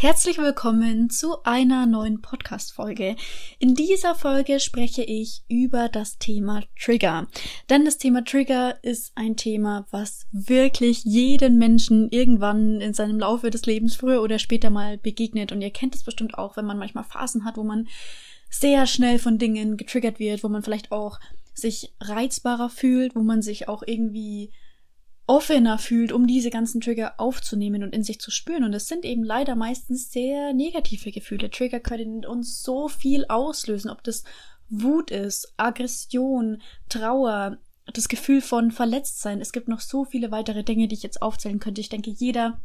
Herzlich willkommen zu einer neuen Podcast-Folge. In dieser Folge spreche ich über das Thema Trigger. Denn das Thema Trigger ist ein Thema, was wirklich jeden Menschen irgendwann in seinem Laufe des Lebens früher oder später mal begegnet. Und ihr kennt es bestimmt auch, wenn man manchmal Phasen hat, wo man sehr schnell von Dingen getriggert wird, wo man vielleicht auch sich reizbarer fühlt, wo man sich auch irgendwie offener fühlt, um diese ganzen Trigger aufzunehmen und in sich zu spüren. Und es sind eben leider meistens sehr negative Gefühle. Trigger können uns so viel auslösen, ob das Wut ist, Aggression, Trauer, das Gefühl von Verletztsein. Es gibt noch so viele weitere Dinge, die ich jetzt aufzählen könnte. Ich denke, jeder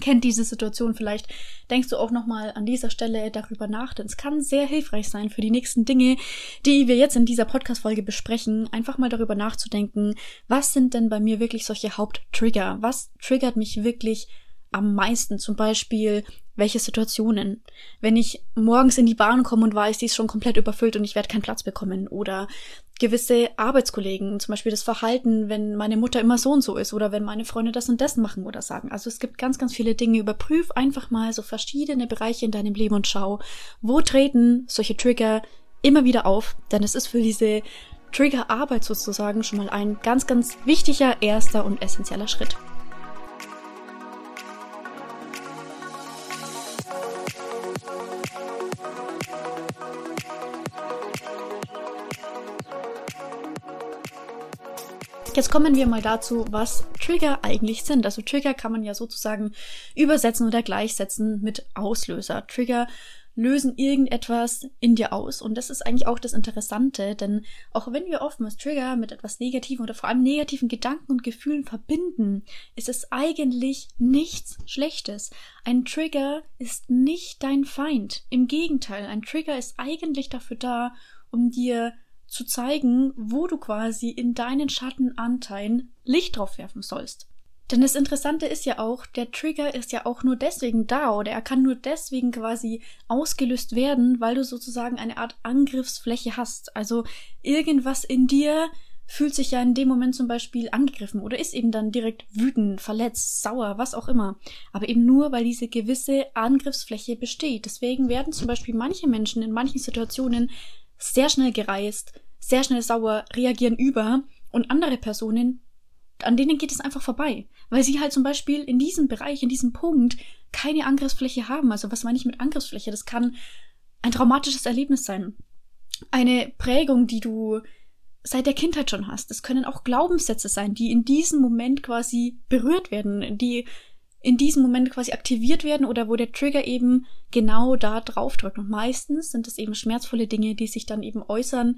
kennt diese Situation vielleicht, denkst du auch nochmal an dieser Stelle darüber nach, denn es kann sehr hilfreich sein für die nächsten Dinge, die wir jetzt in dieser Podcast-Folge besprechen, einfach mal darüber nachzudenken, was sind denn bei mir wirklich solche Haupttrigger? Was triggert mich wirklich am meisten? Zum Beispiel, welche Situationen? Wenn ich morgens in die Bahn komme und weiß, die ist schon komplett überfüllt und ich werde keinen Platz bekommen oder gewisse Arbeitskollegen, zum Beispiel das Verhalten, wenn meine Mutter immer so und so ist oder wenn meine Freunde das und das machen oder sagen. Also es gibt ganz, ganz viele Dinge. Überprüf einfach mal so verschiedene Bereiche in deinem Leben und schau, wo treten solche Trigger immer wieder auf, denn es ist für diese Triggerarbeit sozusagen schon mal ein ganz, ganz wichtiger erster und essentieller Schritt. Jetzt kommen wir mal dazu, was Trigger eigentlich sind. Also Trigger kann man ja sozusagen übersetzen oder gleichsetzen mit Auslöser. Trigger lösen irgendetwas in dir aus. Und das ist eigentlich auch das Interessante, denn auch wenn wir oftmals Trigger mit etwas Negativen oder vor allem negativen Gedanken und Gefühlen verbinden, ist es eigentlich nichts Schlechtes. Ein Trigger ist nicht dein Feind. Im Gegenteil, ein Trigger ist eigentlich dafür da, um dir zu zeigen, wo du quasi in deinen Schattenanteilen Licht drauf werfen sollst. Denn das Interessante ist ja auch, der Trigger ist ja auch nur deswegen da oder er kann nur deswegen quasi ausgelöst werden, weil du sozusagen eine Art Angriffsfläche hast. Also irgendwas in dir fühlt sich ja in dem Moment zum Beispiel angegriffen oder ist eben dann direkt wütend, verletzt, sauer, was auch immer. Aber eben nur, weil diese gewisse Angriffsfläche besteht. Deswegen werden zum Beispiel manche Menschen in manchen Situationen sehr schnell gereist, sehr schnell sauer, reagieren über und andere Personen, an denen geht es einfach vorbei, weil sie halt zum Beispiel in diesem Bereich, in diesem Punkt keine Angriffsfläche haben. Also was meine ich mit Angriffsfläche? Das kann ein traumatisches Erlebnis sein. Eine Prägung, die du seit der Kindheit schon hast. Das können auch Glaubenssätze sein, die in diesem Moment quasi berührt werden, die in diesem Moment quasi aktiviert werden oder wo der Trigger eben genau da drauf drückt. Und meistens sind es eben schmerzvolle Dinge, die sich dann eben äußern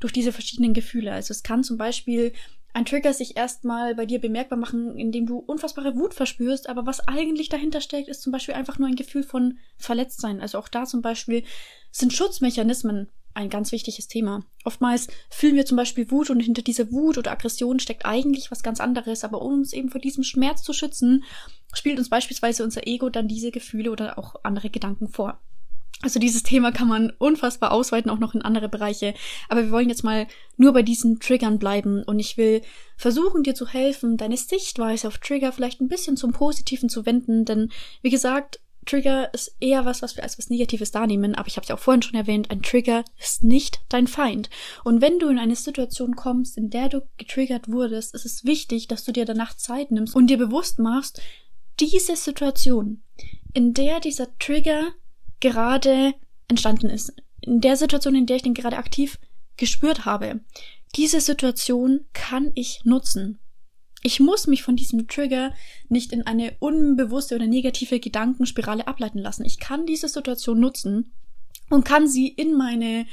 durch diese verschiedenen Gefühle. Also es kann zum Beispiel ein Trigger sich erstmal bei dir bemerkbar machen, indem du unfassbare Wut verspürst, aber was eigentlich dahinter steckt, ist zum Beispiel einfach nur ein Gefühl von Verletztsein. Also auch da zum Beispiel sind Schutzmechanismen ein ganz wichtiges Thema. Oftmals fühlen wir zum Beispiel Wut und hinter dieser Wut oder Aggression steckt eigentlich was ganz anderes, aber um uns eben vor diesem Schmerz zu schützen, spielt uns beispielsweise unser Ego dann diese Gefühle oder auch andere Gedanken vor. Also dieses Thema kann man unfassbar ausweiten, auch noch in andere Bereiche. Aber wir wollen jetzt mal nur bei diesen Triggern bleiben und ich will versuchen, dir zu helfen, deine Sichtweise auf Trigger vielleicht ein bisschen zum Positiven zu wenden, denn wie gesagt, Trigger ist eher was, was wir als was Negatives wahrnehmen, aber ich habe es ja auch vorhin schon erwähnt, ein Trigger ist nicht dein Feind. Und wenn du in eine Situation kommst, in der du getriggert wurdest, ist es wichtig, dass du dir danach Zeit nimmst und dir bewusst machst, diese Situation, in der dieser Trigger gerade entstanden ist, in der Situation, in der ich den gerade aktiv gespürt habe, diese Situation kann ich nutzen. Ich muss mich von diesem Trigger nicht in eine unbewusste oder negative Gedankenspirale ableiten lassen. Ich kann diese Situation nutzen und kann sie in meine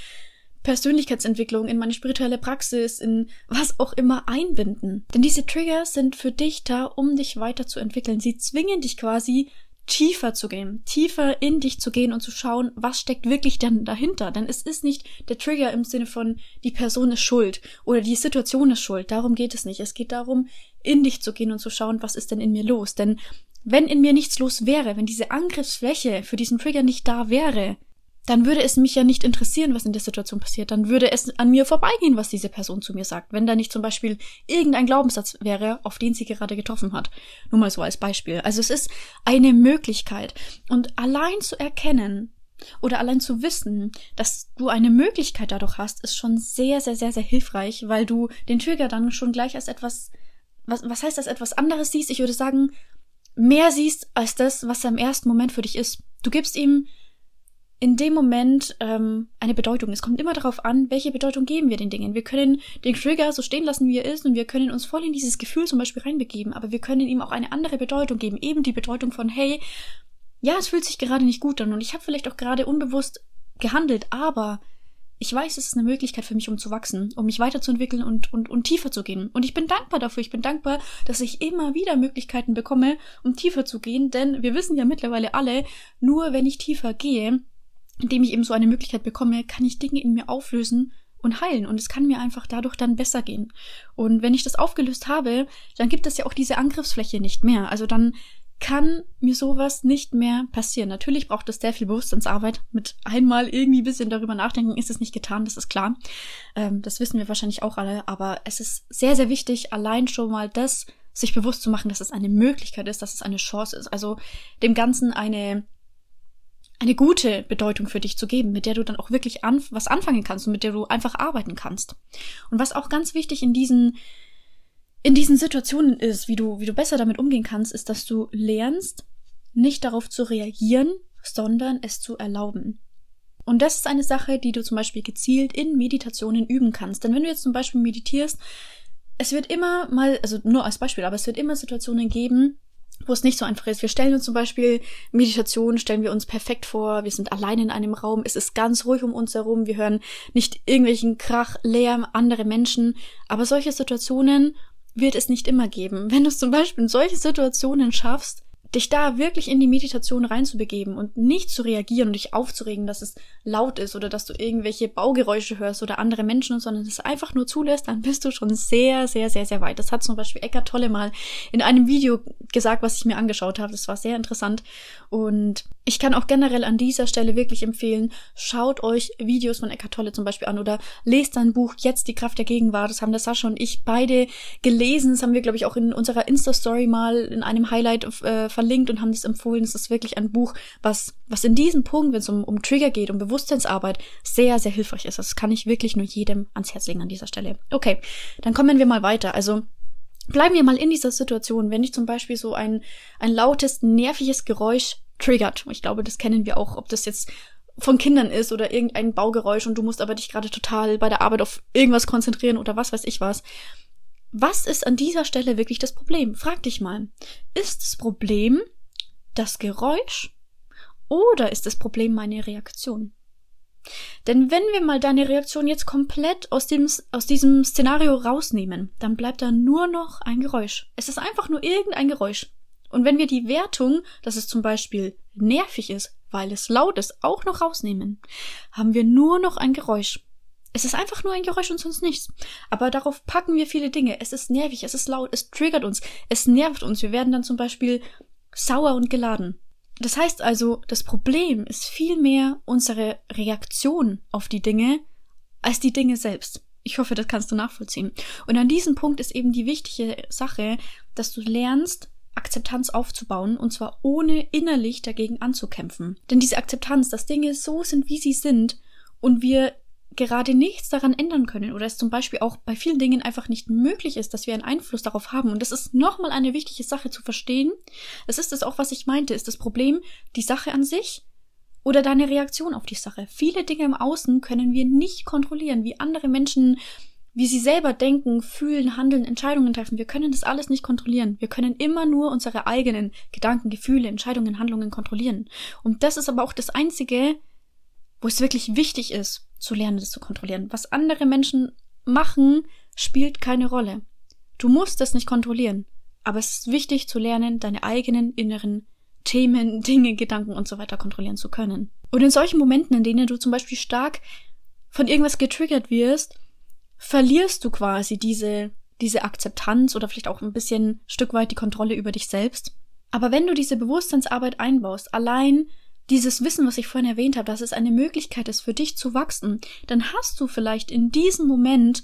Persönlichkeitsentwicklung, in meine spirituelle Praxis, in was auch immer einbinden. Denn diese Trigger sind für dich da, um dich weiterzuentwickeln. Sie zwingen dich quasi tiefer zu gehen, tiefer in dich zu gehen und zu schauen, was steckt wirklich denn dahinter. Denn es ist nicht der Trigger im Sinne von, die Person ist schuld oder die Situation ist schuld. Darum geht es nicht. Es geht darum, in dich zu gehen und zu schauen, was ist denn in mir los. Denn wenn in mir nichts los wäre, wenn diese Angriffsfläche für diesen Trigger nicht da wäre, dann würde es mich ja nicht interessieren, was in der Situation passiert. Dann würde es an mir vorbeigehen, was diese Person zu mir sagt. Wenn da nicht zum Beispiel irgendein Glaubenssatz wäre, auf den sie gerade getroffen hat. Nur mal so als Beispiel. Also es ist eine Möglichkeit. Und allein zu erkennen oder allein zu wissen, dass du eine Möglichkeit dadurch hast, ist schon sehr, sehr, sehr, sehr hilfreich, weil du den Trigger dann schon gleich als etwas, was, was heißt das, etwas anderes siehst? Ich würde sagen, mehr siehst als das, was er im ersten Moment für dich ist. Du gibst ihm in dem Moment ähm, eine Bedeutung. Es kommt immer darauf an, welche Bedeutung geben wir den Dingen. Wir können den Trigger so stehen lassen, wie er ist, und wir können uns voll in dieses Gefühl zum Beispiel reinbegeben, aber wir können ihm auch eine andere Bedeutung geben. Eben die Bedeutung von, hey, ja, es fühlt sich gerade nicht gut an und ich habe vielleicht auch gerade unbewusst gehandelt, aber ich weiß, es ist eine Möglichkeit für mich, um zu wachsen, um mich weiterzuentwickeln und, und, und tiefer zu gehen. Und ich bin dankbar dafür. Ich bin dankbar, dass ich immer wieder Möglichkeiten bekomme, um tiefer zu gehen. Denn wir wissen ja mittlerweile alle, nur wenn ich tiefer gehe, indem ich eben so eine Möglichkeit bekomme, kann ich Dinge in mir auflösen und heilen. Und es kann mir einfach dadurch dann besser gehen. Und wenn ich das aufgelöst habe, dann gibt es ja auch diese Angriffsfläche nicht mehr. Also dann kann mir sowas nicht mehr passieren. Natürlich braucht es sehr viel Bewusstseinsarbeit. Mit einmal irgendwie ein bisschen darüber nachdenken ist es nicht getan, das ist klar. Ähm, das wissen wir wahrscheinlich auch alle. Aber es ist sehr, sehr wichtig, allein schon mal das sich bewusst zu machen, dass es eine Möglichkeit ist, dass es eine Chance ist. Also dem Ganzen eine eine gute Bedeutung für dich zu geben, mit der du dann auch wirklich an, was anfangen kannst und mit der du einfach arbeiten kannst. Und was auch ganz wichtig in diesen in diesen Situationen ist, wie du wie du besser damit umgehen kannst, ist, dass du lernst, nicht darauf zu reagieren, sondern es zu erlauben. Und das ist eine Sache, die du zum Beispiel gezielt in Meditationen üben kannst. Denn wenn du jetzt zum Beispiel meditierst, es wird immer mal, also nur als Beispiel, aber es wird immer Situationen geben, wo es nicht so einfach ist. Wir stellen uns zum Beispiel Meditation, stellen wir uns perfekt vor, wir sind allein in einem Raum, es ist ganz ruhig um uns herum, wir hören nicht irgendwelchen Krach, Lärm, andere Menschen, aber solche Situationen wird es nicht immer geben. Wenn du es zum Beispiel in solche Situationen schaffst, dich da wirklich in die Meditation reinzubegeben und nicht zu reagieren und dich aufzuregen, dass es laut ist oder dass du irgendwelche Baugeräusche hörst oder andere Menschen, sondern es einfach nur zulässt, dann bist du schon sehr, sehr, sehr, sehr weit. Das hat zum Beispiel Eckart Tolle mal in einem Video gesagt, was ich mir angeschaut habe. Das war sehr interessant. Und ich kann auch generell an dieser Stelle wirklich empfehlen, schaut euch Videos von Eckart Tolle zum Beispiel an oder lest sein Buch Jetzt die Kraft der Gegenwart. Das haben der Sascha und ich beide gelesen. Das haben wir, glaube ich, auch in unserer Insta-Story mal in einem Highlight äh, verlinkt und haben das empfohlen. Es ist wirklich ein Buch, was, was in diesem Punkt, wenn es um, um Trigger geht, um Bewusstseinsarbeit, sehr, sehr hilfreich ist. Das kann ich wirklich nur jedem ans Herz legen an dieser Stelle. Okay, dann kommen wir mal weiter. Also, Bleiben wir mal in dieser Situation, wenn ich zum Beispiel so ein, ein lautes, nerviges Geräusch triggert. Ich glaube, das kennen wir auch, ob das jetzt von Kindern ist oder irgendein Baugeräusch und du musst aber dich gerade total bei der Arbeit auf irgendwas konzentrieren oder was weiß ich was. Was ist an dieser Stelle wirklich das Problem? Frag dich mal. Ist das Problem das Geräusch oder ist das Problem meine Reaktion? Denn wenn wir mal deine Reaktion jetzt komplett aus, dem, aus diesem Szenario rausnehmen, dann bleibt da nur noch ein Geräusch. Es ist einfach nur irgendein Geräusch. Und wenn wir die Wertung, dass es zum Beispiel nervig ist, weil es laut ist, auch noch rausnehmen, haben wir nur noch ein Geräusch. Es ist einfach nur ein Geräusch und sonst nichts. Aber darauf packen wir viele Dinge. Es ist nervig, es ist laut, es triggert uns, es nervt uns. Wir werden dann zum Beispiel sauer und geladen. Das heißt also, das Problem ist vielmehr unsere Reaktion auf die Dinge als die Dinge selbst. Ich hoffe, das kannst du nachvollziehen. Und an diesem Punkt ist eben die wichtige Sache, dass du lernst, Akzeptanz aufzubauen und zwar ohne innerlich dagegen anzukämpfen. Denn diese Akzeptanz, dass Dinge so sind, wie sie sind und wir gerade nichts daran ändern können oder es zum Beispiel auch bei vielen Dingen einfach nicht möglich ist, dass wir einen Einfluss darauf haben. Und das ist nochmal eine wichtige Sache zu verstehen. Das ist es auch, was ich meinte, ist das Problem die Sache an sich oder deine Reaktion auf die Sache. Viele Dinge im Außen können wir nicht kontrollieren, wie andere Menschen, wie sie selber denken, fühlen, handeln, Entscheidungen treffen. Wir können das alles nicht kontrollieren. Wir können immer nur unsere eigenen Gedanken, Gefühle, Entscheidungen, Handlungen kontrollieren. Und das ist aber auch das Einzige, wo es wirklich wichtig ist, zu lernen, das zu kontrollieren. Was andere Menschen machen, spielt keine Rolle. Du musst das nicht kontrollieren. Aber es ist wichtig zu lernen, deine eigenen inneren Themen, Dinge, Gedanken und so weiter kontrollieren zu können. Und in solchen Momenten, in denen du zum Beispiel stark von irgendwas getriggert wirst, verlierst du quasi diese, diese Akzeptanz oder vielleicht auch ein bisschen Stück weit die Kontrolle über dich selbst. Aber wenn du diese Bewusstseinsarbeit einbaust, allein dieses Wissen, was ich vorhin erwähnt habe, dass es eine Möglichkeit ist, für dich zu wachsen, dann hast du vielleicht in diesem Moment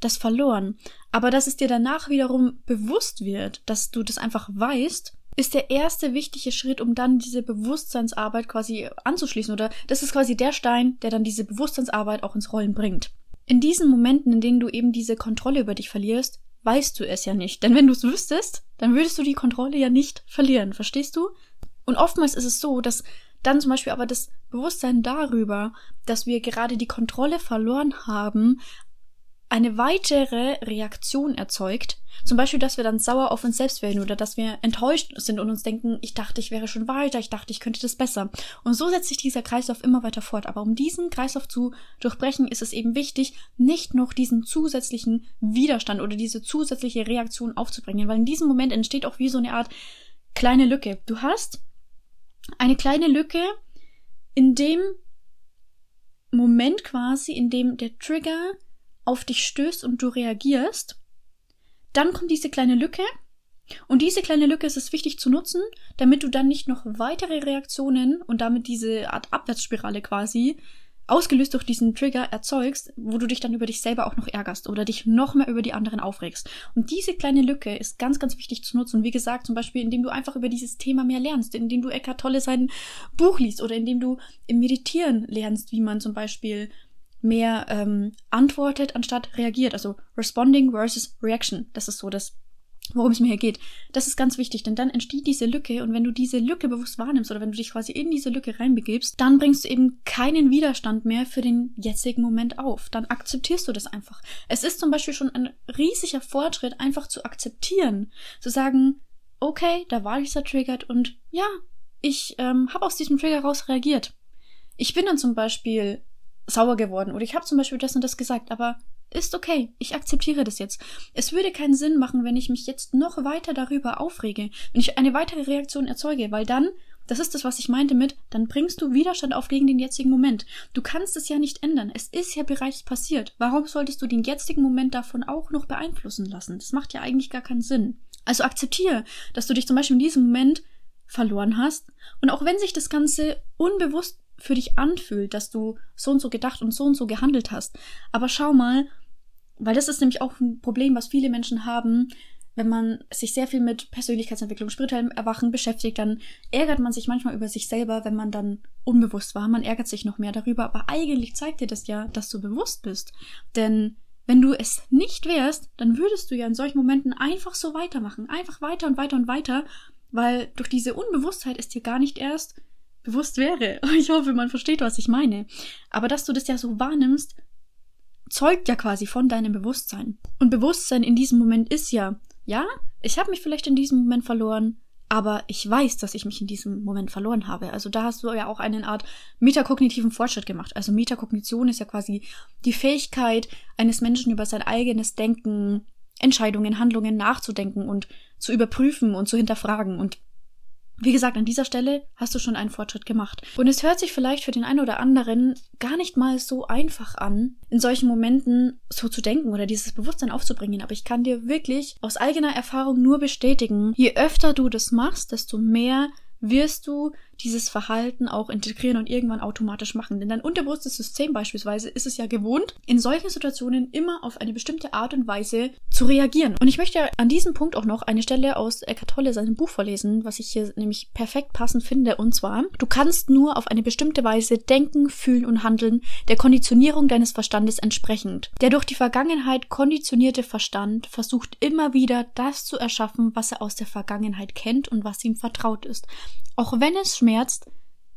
das verloren. Aber dass es dir danach wiederum bewusst wird, dass du das einfach weißt, ist der erste wichtige Schritt, um dann diese Bewusstseinsarbeit quasi anzuschließen. Oder das ist quasi der Stein, der dann diese Bewusstseinsarbeit auch ins Rollen bringt. In diesen Momenten, in denen du eben diese Kontrolle über dich verlierst, weißt du es ja nicht. Denn wenn du es wüsstest, dann würdest du die Kontrolle ja nicht verlieren. Verstehst du? Und oftmals ist es so, dass dann zum Beispiel aber das Bewusstsein darüber, dass wir gerade die Kontrolle verloren haben, eine weitere Reaktion erzeugt. Zum Beispiel, dass wir dann sauer auf uns selbst werden oder dass wir enttäuscht sind und uns denken, ich dachte, ich wäre schon weiter, ich dachte, ich könnte das besser. Und so setzt sich dieser Kreislauf immer weiter fort. Aber um diesen Kreislauf zu durchbrechen, ist es eben wichtig, nicht noch diesen zusätzlichen Widerstand oder diese zusätzliche Reaktion aufzubringen, weil in diesem Moment entsteht auch wie so eine Art kleine Lücke. Du hast eine kleine Lücke in dem Moment quasi, in dem der Trigger auf dich stößt und du reagierst, dann kommt diese kleine Lücke. Und diese kleine Lücke ist es wichtig zu nutzen, damit du dann nicht noch weitere Reaktionen und damit diese Art Abwärtsspirale quasi ausgelöst durch diesen Trigger erzeugst, wo du dich dann über dich selber auch noch ärgerst oder dich noch mehr über die anderen aufregst. Und diese kleine Lücke ist ganz, ganz wichtig zu nutzen. Wie gesagt, zum Beispiel, indem du einfach über dieses Thema mehr lernst, indem du Eckhart Tolle sein Buch liest oder indem du im Meditieren lernst, wie man zum Beispiel mehr ähm, antwortet anstatt reagiert. Also responding versus reaction. Das ist so das, worum es mir hier geht. Das ist ganz wichtig, denn dann entsteht diese Lücke und wenn du diese Lücke bewusst wahrnimmst oder wenn du dich quasi in diese Lücke reinbegibst, dann bringst du eben keinen Widerstand mehr für den jetzigen Moment auf. Dann akzeptierst du das einfach. Es ist zum Beispiel schon ein riesiger Fortschritt, einfach zu akzeptieren, zu sagen, okay, da war dieser triggert und ja, ich ähm, habe aus diesem Trigger raus reagiert. Ich bin dann zum Beispiel sauer geworden oder ich habe zum Beispiel das und das gesagt, aber ist okay, ich akzeptiere das jetzt. Es würde keinen Sinn machen, wenn ich mich jetzt noch weiter darüber aufrege, wenn ich eine weitere Reaktion erzeuge, weil dann, das ist das, was ich meinte mit, dann bringst du Widerstand auf gegen den jetzigen Moment. Du kannst es ja nicht ändern. Es ist ja bereits passiert. Warum solltest du den jetzigen Moment davon auch noch beeinflussen lassen? Das macht ja eigentlich gar keinen Sinn. Also akzeptiere, dass du dich zum Beispiel in diesem Moment verloren hast. Und auch wenn sich das Ganze unbewusst für dich anfühlt, dass du so und so gedacht und so und so gehandelt hast. Aber schau mal, weil das ist nämlich auch ein Problem, was viele Menschen haben, wenn man sich sehr viel mit Persönlichkeitsentwicklung, spirituellem Erwachen beschäftigt, dann ärgert man sich manchmal über sich selber, wenn man dann unbewusst war. Man ärgert sich noch mehr darüber, aber eigentlich zeigt dir das ja, dass du bewusst bist. Denn wenn du es nicht wärst, dann würdest du ja in solchen Momenten einfach so weitermachen. Einfach weiter und weiter und weiter, weil durch diese Unbewusstheit ist dir gar nicht erst bewusst wäre. Ich hoffe, man versteht, was ich meine. Aber dass du das ja so wahrnimmst, zeugt ja quasi von deinem Bewusstsein. Und Bewusstsein in diesem Moment ist ja, ja, ich habe mich vielleicht in diesem Moment verloren, aber ich weiß, dass ich mich in diesem Moment verloren habe. Also da hast du ja auch eine Art metakognitiven Fortschritt gemacht. Also Metakognition ist ja quasi die Fähigkeit eines Menschen über sein eigenes Denken, Entscheidungen, Handlungen nachzudenken und zu überprüfen und zu hinterfragen. Und wie gesagt, an dieser Stelle hast du schon einen Fortschritt gemacht. Und es hört sich vielleicht für den einen oder anderen gar nicht mal so einfach an, in solchen Momenten so zu denken oder dieses Bewusstsein aufzubringen. Aber ich kann dir wirklich aus eigener Erfahrung nur bestätigen, je öfter du das machst, desto mehr wirst du dieses Verhalten auch integrieren und irgendwann automatisch machen. Denn dein unterbewusstes System beispielsweise ist es ja gewohnt, in solchen Situationen immer auf eine bestimmte Art und Weise zu reagieren. Und ich möchte an diesem Punkt auch noch eine Stelle aus Eckhart Tolle seinem Buch vorlesen, was ich hier nämlich perfekt passend finde. Und zwar, du kannst nur auf eine bestimmte Weise denken, fühlen und handeln, der Konditionierung deines Verstandes entsprechend. Der durch die Vergangenheit konditionierte Verstand versucht immer wieder das zu erschaffen, was er aus der Vergangenheit kennt und was ihm vertraut ist. Auch wenn es schmerzt,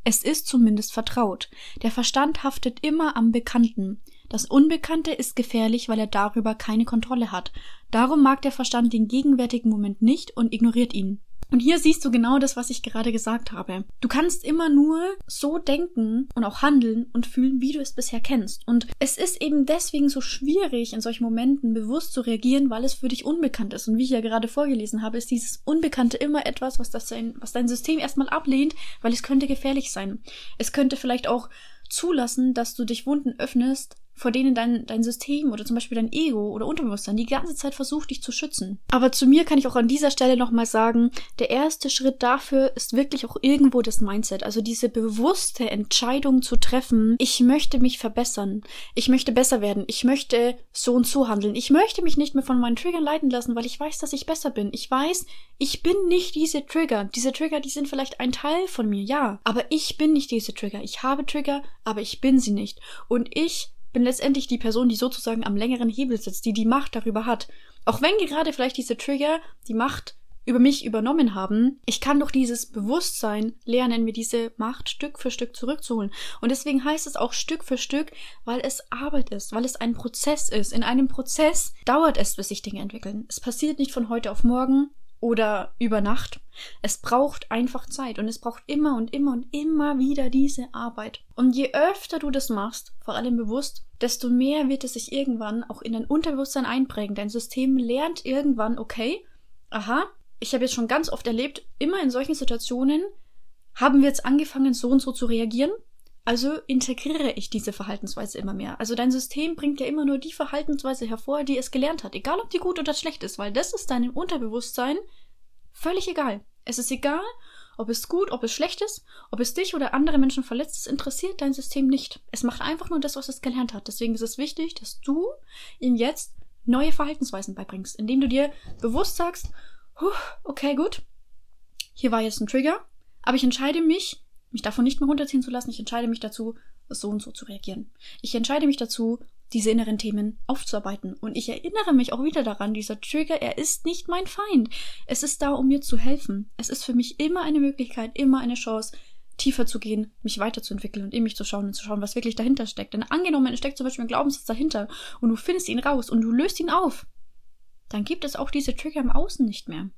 es ist zumindest vertraut. Der Verstand haftet immer am Bekannten. Das Unbekannte ist gefährlich, weil er darüber keine Kontrolle hat. Darum mag der Verstand den gegenwärtigen Moment nicht und ignoriert ihn. Und hier siehst du genau das, was ich gerade gesagt habe. Du kannst immer nur so denken und auch handeln und fühlen, wie du es bisher kennst. Und es ist eben deswegen so schwierig, in solchen Momenten bewusst zu reagieren, weil es für dich unbekannt ist. Und wie ich ja gerade vorgelesen habe, ist dieses Unbekannte immer etwas, was, das dein, was dein System erstmal ablehnt, weil es könnte gefährlich sein. Es könnte vielleicht auch zulassen, dass du dich Wunden öffnest, vor denen dein, dein System oder zum Beispiel dein Ego oder Unterbewusstsein die ganze Zeit versucht, dich zu schützen. Aber zu mir kann ich auch an dieser Stelle nochmal sagen, der erste Schritt dafür ist wirklich auch irgendwo das Mindset. Also diese bewusste Entscheidung zu treffen, ich möchte mich verbessern, ich möchte besser werden, ich möchte so und so handeln, ich möchte mich nicht mehr von meinen Triggern leiten lassen, weil ich weiß, dass ich besser bin. Ich weiß, ich bin nicht diese Trigger. Diese Trigger, die sind vielleicht ein Teil von mir, ja. Aber ich bin nicht diese Trigger. Ich habe Trigger, aber ich bin sie nicht. Und ich bin letztendlich die Person, die sozusagen am längeren Hebel sitzt, die die Macht darüber hat. Auch wenn gerade vielleicht diese Trigger die Macht über mich übernommen haben, ich kann durch dieses Bewusstsein lernen, mir diese Macht Stück für Stück zurückzuholen. Und deswegen heißt es auch Stück für Stück, weil es Arbeit ist, weil es ein Prozess ist. In einem Prozess dauert es, bis sich Dinge entwickeln. Es passiert nicht von heute auf morgen oder über Nacht. Es braucht einfach Zeit und es braucht immer und immer und immer wieder diese Arbeit. Und je öfter du das machst, vor allem bewusst, desto mehr wird es sich irgendwann auch in dein Unterbewusstsein einprägen. Dein System lernt irgendwann, okay, aha, ich habe jetzt schon ganz oft erlebt, immer in solchen Situationen haben wir jetzt angefangen, so und so zu reagieren. Also integriere ich diese Verhaltensweise immer mehr. Also dein System bringt ja immer nur die Verhaltensweise hervor, die es gelernt hat, egal ob die gut oder schlecht ist, weil das ist deinem Unterbewusstsein völlig egal. Es ist egal, ob es gut, ob es schlecht ist, ob es dich oder andere Menschen verletzt, es interessiert dein System nicht. Es macht einfach nur das, was es gelernt hat. Deswegen ist es wichtig, dass du ihm jetzt neue Verhaltensweisen beibringst, indem du dir bewusst sagst, okay, gut, hier war jetzt ein Trigger, aber ich entscheide mich, mich davon nicht mehr runterziehen zu lassen. Ich entscheide mich dazu, so und so zu reagieren. Ich entscheide mich dazu, diese inneren Themen aufzuarbeiten. Und ich erinnere mich auch wieder daran, dieser Trigger, er ist nicht mein Feind. Es ist da, um mir zu helfen. Es ist für mich immer eine Möglichkeit, immer eine Chance, tiefer zu gehen, mich weiterzuentwickeln und in mich zu schauen und zu schauen, was wirklich dahinter steckt. Denn angenommen, es steckt zum Beispiel ein Glaubenssatz dahinter und du findest ihn raus und du löst ihn auf, dann gibt es auch diese Trigger im Außen nicht mehr.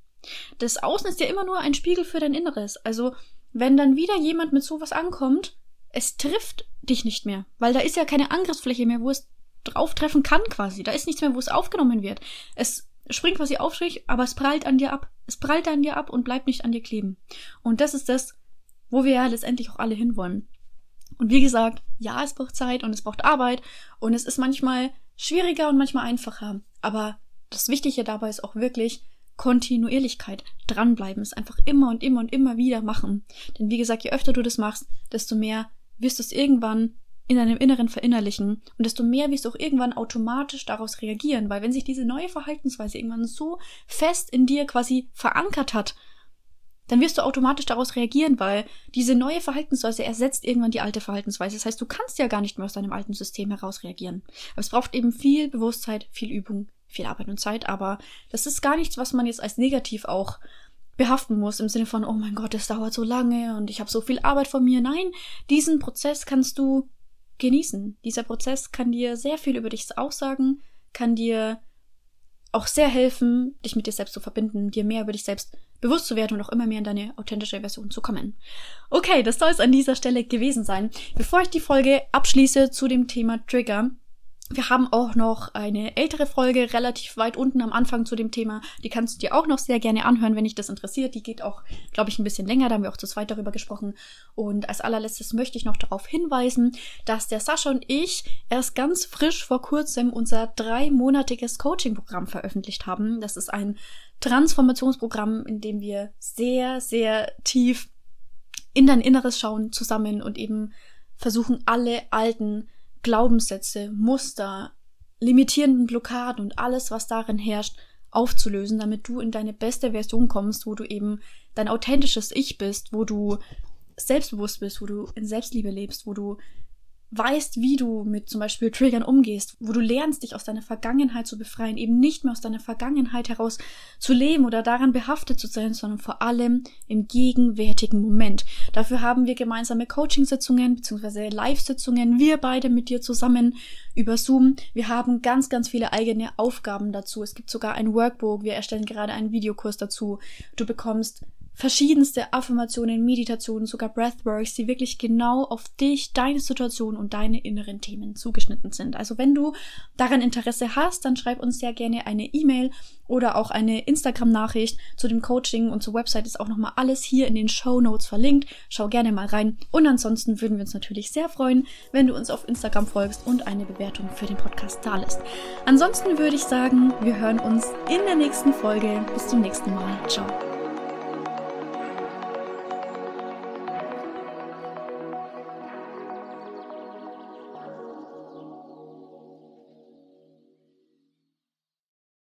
Das Außen ist ja immer nur ein Spiegel für dein Inneres. Also, wenn dann wieder jemand mit sowas ankommt, es trifft dich nicht mehr, weil da ist ja keine Angriffsfläche mehr, wo es drauf treffen kann quasi. Da ist nichts mehr, wo es aufgenommen wird. Es springt quasi auf dich, aber es prallt an dir ab. Es prallt an dir ab und bleibt nicht an dir kleben. Und das ist das, wo wir ja letztendlich auch alle hinwollen. Und wie gesagt, ja, es braucht Zeit und es braucht Arbeit und es ist manchmal schwieriger und manchmal einfacher. Aber das Wichtige dabei ist auch wirklich Kontinuierlichkeit. Dranbleiben, es einfach immer und immer und immer wieder machen. Denn wie gesagt, je öfter du das machst, desto mehr wirst du es irgendwann in deinem Inneren verinnerlichen und desto mehr wirst du auch irgendwann automatisch daraus reagieren, weil wenn sich diese neue Verhaltensweise irgendwann so fest in dir quasi verankert hat, dann wirst du automatisch daraus reagieren, weil diese neue Verhaltensweise ersetzt irgendwann die alte Verhaltensweise. Das heißt, du kannst ja gar nicht mehr aus deinem alten System heraus reagieren. Aber es braucht eben viel Bewusstheit, viel Übung, viel Arbeit und Zeit, aber das ist gar nichts, was man jetzt als negativ auch behaften muss, im Sinne von, oh mein Gott, es dauert so lange und ich habe so viel Arbeit vor mir. Nein, diesen Prozess kannst du genießen. Dieser Prozess kann dir sehr viel über dich aussagen, kann dir auch sehr helfen, dich mit dir selbst zu verbinden, dir mehr über dich selbst bewusst zu werden und auch immer mehr in deine authentische Version zu kommen. Okay, das soll es an dieser Stelle gewesen sein. Bevor ich die Folge abschließe zu dem Thema Trigger, wir haben auch noch eine ältere Folge relativ weit unten am Anfang zu dem Thema. Die kannst du dir auch noch sehr gerne anhören, wenn dich das interessiert. Die geht auch, glaube ich, ein bisschen länger. Da haben wir auch zu zweit darüber gesprochen. Und als allerletztes möchte ich noch darauf hinweisen, dass der Sascha und ich erst ganz frisch vor kurzem unser dreimonatiges Coaching-Programm veröffentlicht haben. Das ist ein Transformationsprogramm, in dem wir sehr, sehr tief in dein Inneres schauen zusammen und eben versuchen, alle alten Glaubenssätze, Muster, limitierenden Blockaden und alles, was darin herrscht, aufzulösen, damit du in deine beste Version kommst, wo du eben dein authentisches Ich bist, wo du selbstbewusst bist, wo du in Selbstliebe lebst, wo du weißt, wie du mit zum Beispiel Triggern umgehst, wo du lernst, dich aus deiner Vergangenheit zu befreien, eben nicht mehr aus deiner Vergangenheit heraus zu leben oder daran behaftet zu sein, sondern vor allem im gegenwärtigen Moment. Dafür haben wir gemeinsame Coachingsitzungen bzw. Live-Sitzungen, wir beide mit dir zusammen über Zoom. Wir haben ganz, ganz viele eigene Aufgaben dazu. Es gibt sogar ein Workbook, wir erstellen gerade einen Videokurs dazu. Du bekommst verschiedenste Affirmationen, Meditationen, sogar Breathworks, die wirklich genau auf dich, deine Situation und deine inneren Themen zugeschnitten sind. Also wenn du daran Interesse hast, dann schreib uns sehr gerne eine E-Mail oder auch eine Instagram-Nachricht zu dem Coaching und zur Website ist auch nochmal alles hier in den Show Notes verlinkt. Schau gerne mal rein. Und ansonsten würden wir uns natürlich sehr freuen, wenn du uns auf Instagram folgst und eine Bewertung für den Podcast da lässt. Ansonsten würde ich sagen, wir hören uns in der nächsten Folge. Bis zum nächsten Mal. Ciao.